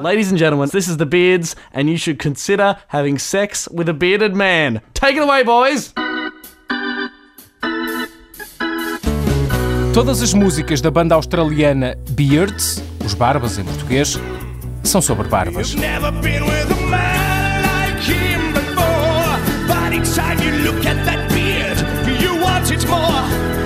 Ladies and gentlemen, this is the Beards, and you should consider having sex with a bearded man. Take it away, boys! Todas as músicas da banda australiana Beards, os Barbas em português, são sobre barbas. more.